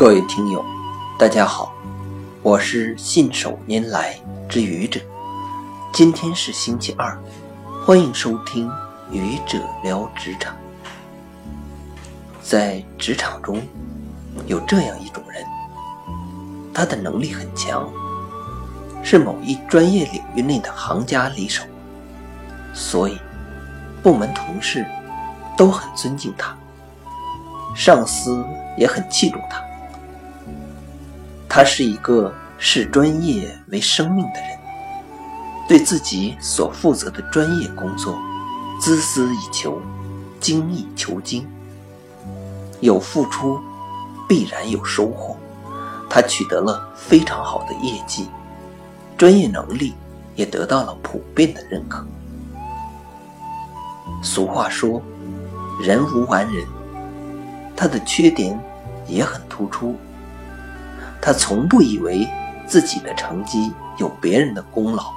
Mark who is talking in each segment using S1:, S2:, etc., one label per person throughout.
S1: 各位听友，大家好，我是信手拈来之愚者。今天是星期二，欢迎收听《愚者聊职场》。在职场中，有这样一种人，他的能力很强，是某一专业领域内的行家里手，所以部门同事都很尊敬他，上司也很器重他。他是一个视专业为生命的人，对自己所负责的专业工作孜孜以求，精益求精。有付出，必然有收获。他取得了非常好的业绩，专业能力也得到了普遍的认可。俗话说：“人无完人”，他的缺点也很突出。他从不以为自己的成绩有别人的功劳，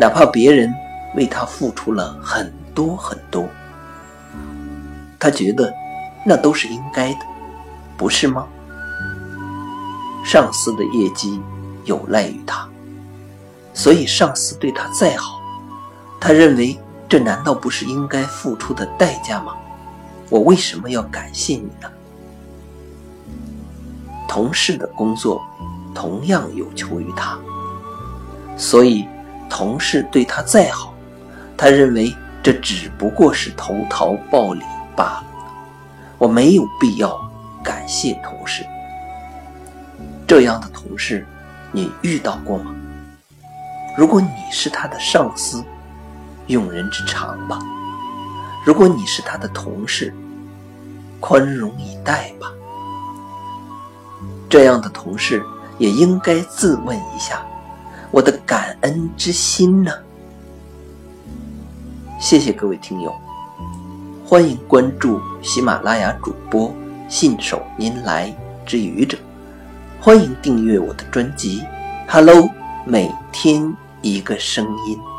S1: 哪怕别人为他付出了很多很多，他觉得那都是应该的，不是吗？上司的业绩有赖于他，所以上司对他再好，他认为这难道不是应该付出的代价吗？我为什么要感谢你呢？同事的工作同样有求于他，所以同事对他再好，他认为这只不过是投桃报李罢了。我没有必要感谢同事。这样的同事，你遇到过吗？如果你是他的上司，用人之长吧；如果你是他的同事，宽容以待吧。这样的同事也应该自问一下：我的感恩之心呢？谢谢各位听友，欢迎关注喜马拉雅主播信手拈来之愚者，欢迎订阅我的专辑《Hello》，每天一个声音。